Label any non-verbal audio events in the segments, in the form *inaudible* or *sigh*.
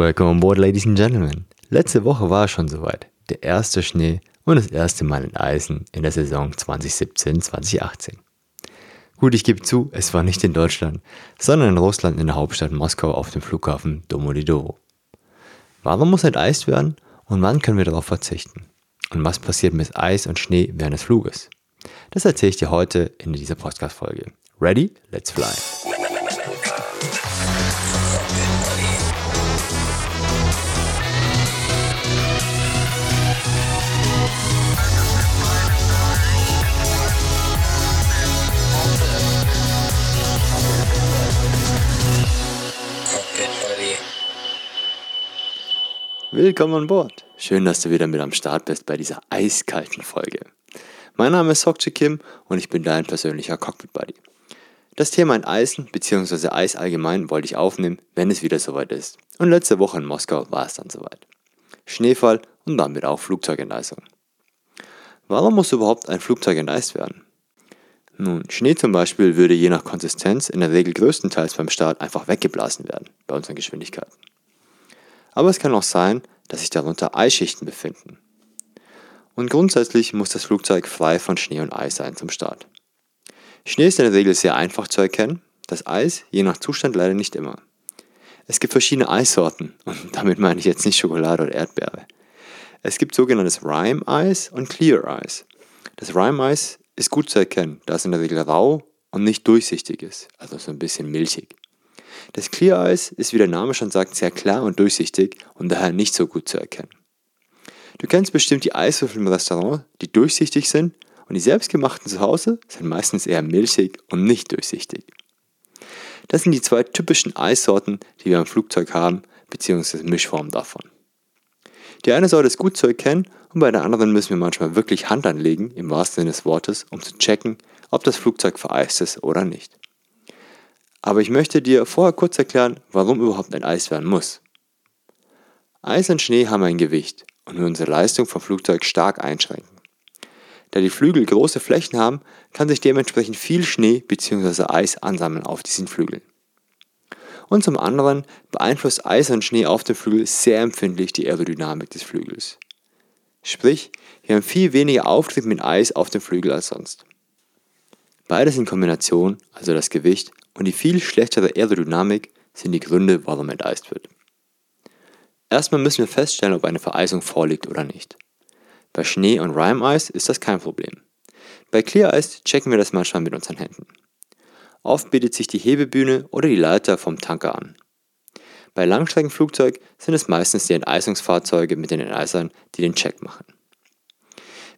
Welcome on board, ladies and gentlemen. Letzte Woche war es schon soweit. Der erste Schnee und das erste Mal in Eisen in der Saison 2017-2018. Gut, ich gebe zu, es war nicht in Deutschland, sondern in Russland in der Hauptstadt Moskau auf dem Flughafen Domodedoro. Warum muss enteist werden und wann können wir darauf verzichten? Und was passiert mit Eis und Schnee während des Fluges? Das erzähle ich dir heute in dieser Podcast-Folge. Ready? Let's fly! Willkommen an Bord. Schön, dass du wieder mit am Start bist bei dieser eiskalten Folge. Mein Name ist Sokche Kim und ich bin dein persönlicher Cockpit Buddy. Das Thema in Eisen bzw. Eis allgemein wollte ich aufnehmen, wenn es wieder soweit ist. Und letzte Woche in Moskau war es dann soweit. Schneefall und damit auch Flugzeugenteisung. Warum muss überhaupt ein Flugzeug enteist werden? Nun, Schnee zum Beispiel würde je nach Konsistenz in der Regel größtenteils beim Start einfach weggeblasen werden, bei unseren Geschwindigkeiten aber es kann auch sein, dass sich darunter Eisschichten befinden. Und grundsätzlich muss das Flugzeug frei von Schnee und Eis sein zum Start. Schnee ist in der Regel sehr einfach zu erkennen, das Eis je nach Zustand leider nicht immer. Es gibt verschiedene Eissorten und *laughs* damit meine ich jetzt nicht Schokolade oder Erdbeere. Es gibt sogenanntes Rime Eis und Clear Eis. Das Rime Eis ist gut zu erkennen, da es in der Regel rau und nicht durchsichtig ist, also so ein bisschen milchig. Das Clear Eis ist, wie der Name schon sagt, sehr klar und durchsichtig und daher nicht so gut zu erkennen. Du kennst bestimmt die Eiswürfel im Restaurant, die durchsichtig sind und die selbstgemachten zu Hause sind meistens eher milchig und nicht durchsichtig. Das sind die zwei typischen Eissorten, die wir am Flugzeug haben, beziehungsweise Mischformen davon. Die eine Sorte ist gut zu erkennen und bei der anderen müssen wir manchmal wirklich Hand anlegen, im wahrsten Sinne des Wortes, um zu checken, ob das Flugzeug vereist ist oder nicht. Aber ich möchte dir vorher kurz erklären, warum überhaupt ein Eis werden muss. Eis und Schnee haben ein Gewicht und unsere Leistung vom Flugzeug stark einschränken. Da die Flügel große Flächen haben, kann sich dementsprechend viel Schnee bzw. Eis ansammeln auf diesen Flügeln. Und zum anderen beeinflusst Eis und Schnee auf dem Flügel sehr empfindlich die Aerodynamik des Flügels. Sprich, wir haben viel weniger Auftrieb mit Eis auf dem Flügel als sonst. Beides in Kombination, also das Gewicht und die viel schlechtere Aerodynamik, sind die Gründe, warum enteist wird. Erstmal müssen wir feststellen, ob eine Vereisung vorliegt oder nicht. Bei Schnee und Rime-Eis ist das kein Problem. Bei Clear Eis checken wir das manchmal mit unseren Händen. Oft bietet sich die Hebebühne oder die Leiter vom Tanker an. Bei Langstreckenflugzeug sind es meistens die Enteisungsfahrzeuge mit den Enteisern, die den Check machen.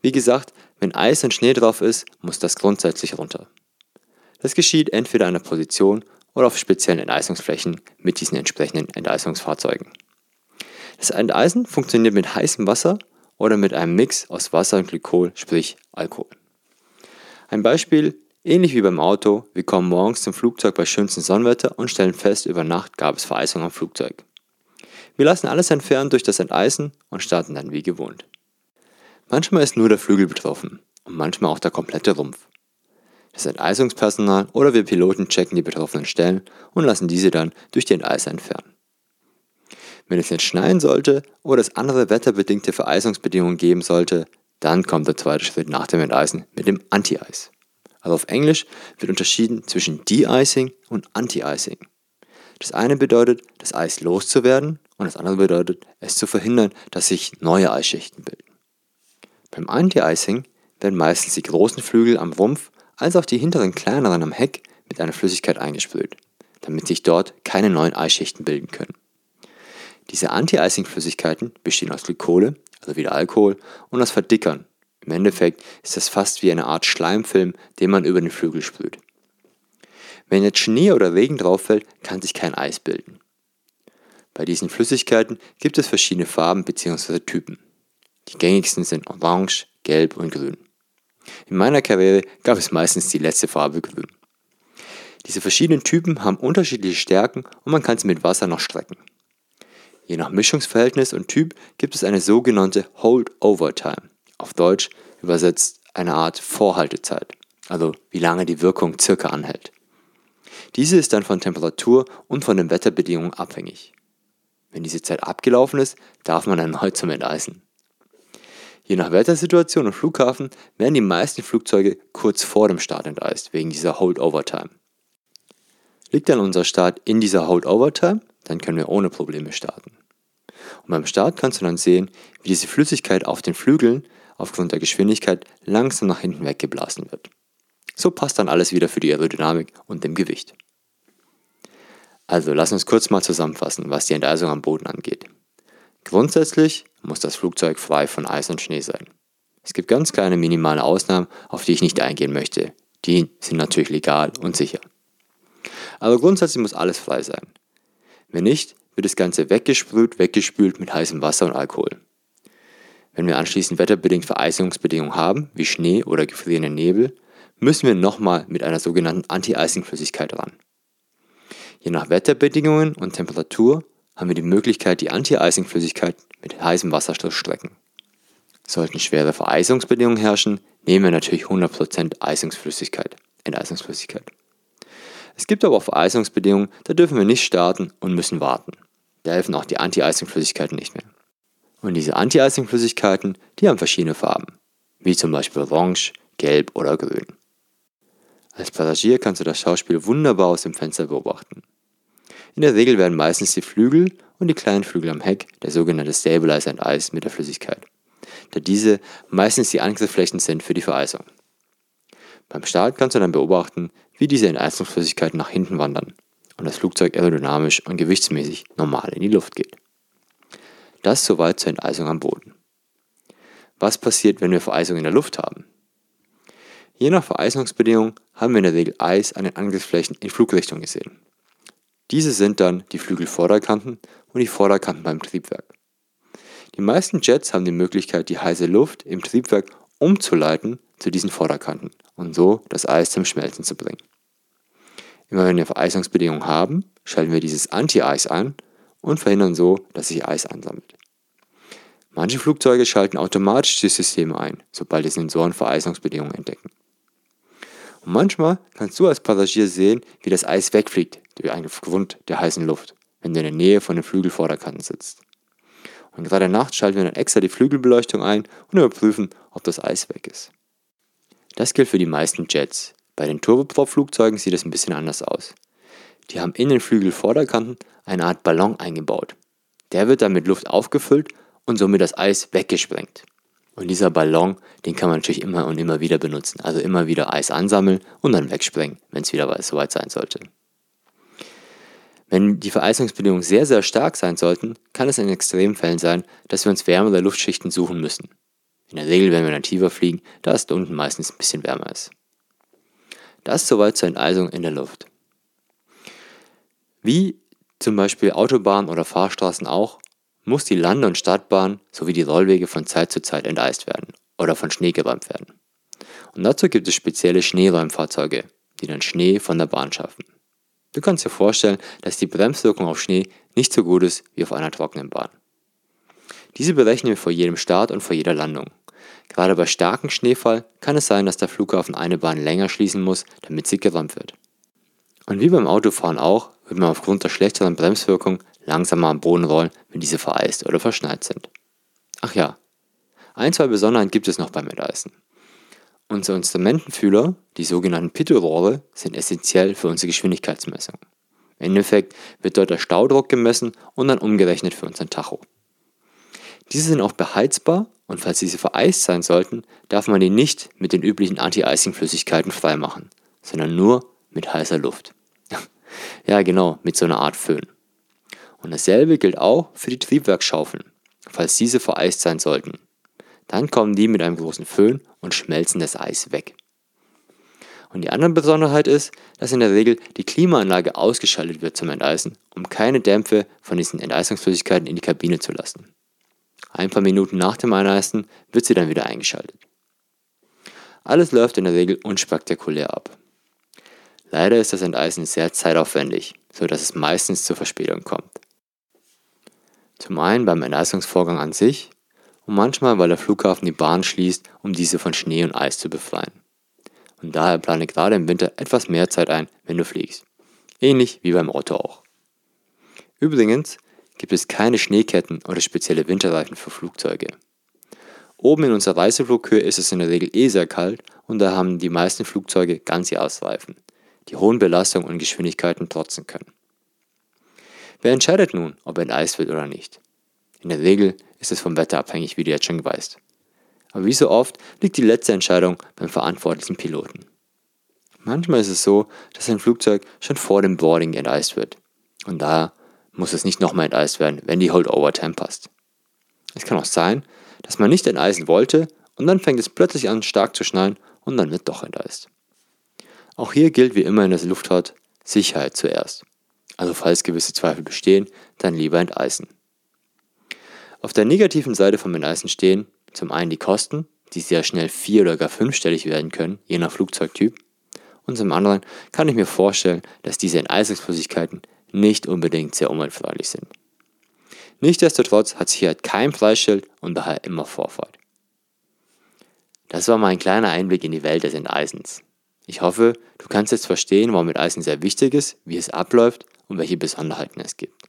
Wie gesagt, wenn Eis und Schnee drauf ist, muss das grundsätzlich runter. Das geschieht entweder an der Position oder auf speziellen Enteisungsflächen mit diesen entsprechenden Enteisungsfahrzeugen. Das Enteisen funktioniert mit heißem Wasser oder mit einem Mix aus Wasser und Glykol, sprich Alkohol. Ein Beispiel, ähnlich wie beim Auto, wir kommen morgens zum Flugzeug bei schönstem Sonnenwetter und stellen fest, über Nacht gab es Vereisung am Flugzeug. Wir lassen alles entfernen durch das Enteisen und starten dann wie gewohnt. Manchmal ist nur der Flügel betroffen und manchmal auch der komplette Rumpf. Das Enteisungspersonal oder wir Piloten checken die betroffenen Stellen und lassen diese dann durch die Enteiser entfernen. Wenn es jetzt schneien sollte oder es andere wetterbedingte Vereisungsbedingungen geben sollte, dann kommt der zweite Schritt nach dem Enteisen mit dem Anti-Eis. Also auf Englisch wird unterschieden zwischen De-Icing und Anti-Icing. Das eine bedeutet, das Eis loszuwerden und das andere bedeutet, es zu verhindern, dass sich neue Eisschichten bilden. Beim Anti-Icing werden meistens die großen Flügel am Rumpf als auch die hinteren kleineren am Heck mit einer Flüssigkeit eingesprüht, damit sich dort keine neuen Eisschichten bilden können. Diese Anti-Icing-Flüssigkeiten bestehen aus Glykole, also wieder Alkohol, und aus Verdickern. Im Endeffekt ist das fast wie eine Art Schleimfilm, den man über den Flügel sprüht. Wenn jetzt Schnee oder Regen drauf fällt, kann sich kein Eis bilden. Bei diesen Flüssigkeiten gibt es verschiedene Farben bzw. Typen. Die gängigsten sind Orange, Gelb und Grün. In meiner Karriere gab es meistens die letzte Farbe Grün. Diese verschiedenen Typen haben unterschiedliche Stärken und man kann sie mit Wasser noch strecken. Je nach Mischungsverhältnis und Typ gibt es eine sogenannte Hold-Over Time, auf Deutsch übersetzt eine Art Vorhaltezeit, also wie lange die Wirkung circa anhält. Diese ist dann von Temperatur und von den Wetterbedingungen abhängig. Wenn diese Zeit abgelaufen ist, darf man erneut zum Enteisen. Je nach Wettersituation und Flughafen werden die meisten Flugzeuge kurz vor dem Start enteist, wegen dieser Hold-Over-Time. Liegt dann unser Start in dieser Hold-Over-Time, dann können wir ohne Probleme starten. Und beim Start kannst du dann sehen, wie diese Flüssigkeit auf den Flügeln aufgrund der Geschwindigkeit langsam nach hinten weggeblasen wird. So passt dann alles wieder für die Aerodynamik und dem Gewicht. Also lass uns kurz mal zusammenfassen, was die Enteisung am Boden angeht. Grundsätzlich muss das Flugzeug frei von Eis und Schnee sein. Es gibt ganz kleine minimale Ausnahmen, auf die ich nicht eingehen möchte. Die sind natürlich legal und sicher. Aber grundsätzlich muss alles frei sein. Wenn nicht, wird das Ganze weggesprüht, weggespült mit heißem Wasser und Alkohol. Wenn wir anschließend wetterbedingt Vereisungsbedingungen haben, wie Schnee oder gefrierenden Nebel, müssen wir nochmal mit einer sogenannten Anti-Icing-Flüssigkeit ran. Je nach Wetterbedingungen und Temperatur haben wir die Möglichkeit, die Anti-Icing-Flüssigkeit mit heißem Wasser zu strecken. Sollten schwere Vereisungsbedingungen herrschen, nehmen wir natürlich 100% Eisungsflüssigkeit, Enteisungsflüssigkeit. Es gibt aber auch Vereisungsbedingungen, da dürfen wir nicht starten und müssen warten. Da helfen auch die Anti-Icing-Flüssigkeiten nicht mehr. Und diese Anti-Icing-Flüssigkeiten, die haben verschiedene Farben, wie zum Beispiel Orange, Gelb oder Grün. Als Passagier kannst du das Schauspiel wunderbar aus dem Fenster beobachten. In der Regel werden meistens die Flügel und die kleinen Flügel am Heck, der sogenannte Stabilizer, enteist mit der Flüssigkeit, da diese meistens die Angriffsflächen sind für die Vereisung. Beim Start kannst du dann beobachten, wie diese Enteisungsflüssigkeiten nach hinten wandern und das Flugzeug aerodynamisch und gewichtsmäßig normal in die Luft geht. Das soweit zur Enteisung am Boden. Was passiert, wenn wir Vereisung in der Luft haben? Je nach Vereisungsbedingung haben wir in der Regel Eis an den Angriffsflächen in Flugrichtung gesehen. Diese sind dann die Flügelvorderkanten und die Vorderkanten beim Triebwerk. Die meisten Jets haben die Möglichkeit, die heiße Luft im Triebwerk umzuleiten zu diesen Vorderkanten und so das Eis zum Schmelzen zu bringen. Immer wenn wir Vereisungsbedingungen haben, schalten wir dieses Anti-Eis an und verhindern so, dass sich Eis ansammelt. Manche Flugzeuge schalten automatisch die Systeme ein, sobald die Sensoren Vereisungsbedingungen entdecken. Und manchmal kannst du als Passagier sehen, wie das Eis wegfliegt durch einen Grund der heißen Luft, wenn du in der Nähe von den Flügelvorderkanten sitzt. Und gerade nachts schalten wir dann extra die Flügelbeleuchtung ein und überprüfen, ob das Eis weg ist. Das gilt für die meisten Jets. Bei den Turboprop-Flugzeugen sieht es ein bisschen anders aus. Die haben in den Flügelvorderkanten eine Art Ballon eingebaut. Der wird dann mit Luft aufgefüllt und somit das Eis weggesprengt. Und dieser Ballon, den kann man natürlich immer und immer wieder benutzen. Also immer wieder Eis ansammeln und dann wegsprengen, wenn es wieder soweit sein sollte. Wenn die Vereisungsbedingungen sehr, sehr stark sein sollten, kann es in Extremfällen sein, dass wir uns wärmere Luftschichten suchen müssen. In der Regel, wenn wir dann tiefer fliegen, da es unten meistens ein bisschen wärmer ist. Das soweit zur Enteisung in der Luft. Wie zum Beispiel Autobahnen oder Fahrstraßen auch, muss die Lande- und Startbahn sowie die Rollwege von Zeit zu Zeit enteist werden oder von Schnee geräumt werden. Und dazu gibt es spezielle Schneeräumfahrzeuge, die dann Schnee von der Bahn schaffen. Du kannst dir vorstellen, dass die Bremswirkung auf Schnee nicht so gut ist wie auf einer trockenen Bahn. Diese berechnen wir vor jedem Start und vor jeder Landung. Gerade bei starkem Schneefall kann es sein, dass der Flughafen eine Bahn länger schließen muss, damit sie geräumt wird. Und wie beim Autofahren auch, wird man aufgrund der schlechteren Bremswirkung langsamer am Boden rollen, wenn diese vereist oder verschneit sind. Ach ja, ein, zwei Besonderheiten gibt es noch beim Enteisen. Unsere Instrumentenfühler, die sogenannten Pitot-Rohre, sind essentiell für unsere Geschwindigkeitsmessung. Im Endeffekt wird dort der Staudruck gemessen und dann umgerechnet für unseren Tacho. Diese sind auch beheizbar und falls diese vereist sein sollten, darf man die nicht mit den üblichen Anti-Icing-Flüssigkeiten freimachen, sondern nur mit heißer Luft. *laughs* ja, genau, mit so einer Art Föhn. Und dasselbe gilt auch für die Triebwerksschaufeln, falls diese vereist sein sollten. Dann kommen die mit einem großen Föhn und schmelzen das Eis weg. Und die andere Besonderheit ist, dass in der Regel die Klimaanlage ausgeschaltet wird zum Enteisen, um keine Dämpfe von diesen Enteisungsflüssigkeiten in die Kabine zu lassen. Ein paar Minuten nach dem Eineisen wird sie dann wieder eingeschaltet. Alles läuft in der Regel unspektakulär ab. Leider ist das Enteisen sehr zeitaufwendig, sodass es meistens zur Verspätung kommt. Zum einen beim Enteisungsvorgang an sich und manchmal, weil der Flughafen die Bahn schließt, um diese von Schnee und Eis zu befreien. Und daher plane gerade im Winter etwas mehr Zeit ein, wenn du fliegst. Ähnlich wie beim Auto auch. Übrigens gibt es keine Schneeketten oder spezielle Winterreifen für Flugzeuge. Oben in unserer Reiseflughöhe ist es in der Regel eh sehr kalt und da haben die meisten Flugzeuge Ganzjahresreifen, die hohen Belastungen und Geschwindigkeiten trotzen können. Wer entscheidet nun, ob enteist wird oder nicht? In der Regel ist es vom Wetter abhängig, wie du jetzt schon weißt. Aber wie so oft liegt die letzte Entscheidung beim verantwortlichen Piloten. Manchmal ist es so, dass ein Flugzeug schon vor dem Boarding enteist wird. Und daher muss es nicht nochmal enteist werden, wenn die Holdover-Time passt. Es kann auch sein, dass man nicht enteisen wollte und dann fängt es plötzlich an stark zu schneien und dann wird doch enteist. Auch hier gilt wie immer in der Luftfahrt Sicherheit zuerst. Also falls gewisse Zweifel bestehen, dann lieber enteisen. Auf der negativen Seite vom Enteisen stehen zum einen die Kosten, die sehr schnell vier- oder gar fünfstellig werden können, je nach Flugzeugtyp. Und zum anderen kann ich mir vorstellen, dass diese Enteisungsflüssigkeiten nicht unbedingt sehr umweltfreundlich sind. Nichtsdestotrotz hat Sicherheit kein Preisschild und daher immer Vorfahrt. Das war mal ein kleiner Einblick in die Welt des Enteisens. Ich hoffe, du kannst jetzt verstehen, warum Enteisen sehr wichtig ist, wie es abläuft und welche Besonderheiten es gibt.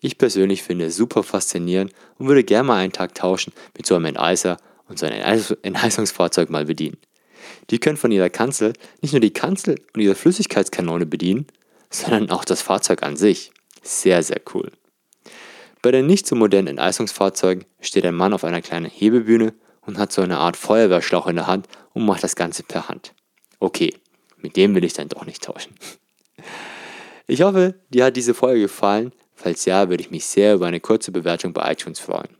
Ich persönlich finde es super faszinierend und würde gerne mal einen Tag tauschen mit so einem Enteiser und so ein Enteisungsfahrzeug mal bedienen. Die können von ihrer Kanzel nicht nur die Kanzel und ihre Flüssigkeitskanone bedienen, sondern auch das Fahrzeug an sich. Sehr, sehr cool. Bei den nicht so modernen Enteisungsfahrzeugen steht ein Mann auf einer kleinen Hebebühne und hat so eine Art Feuerwehrschlauch in der Hand und macht das Ganze per Hand. Okay, mit dem will ich dann doch nicht tauschen. *laughs* Ich hoffe, dir hat diese Folge gefallen. Falls ja, würde ich mich sehr über eine kurze Bewertung bei iTunes freuen.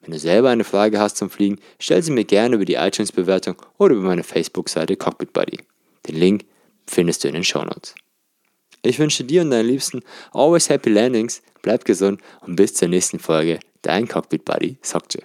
Wenn du selber eine Frage hast zum Fliegen, stell sie mir gerne über die iTunes-Bewertung oder über meine Facebook-Seite Cockpit Buddy. Den Link findest du in den Show Notes. Ich wünsche dir und deinen Liebsten always happy landings, bleib gesund und bis zur nächsten Folge. Dein Cockpit Buddy, Sokje.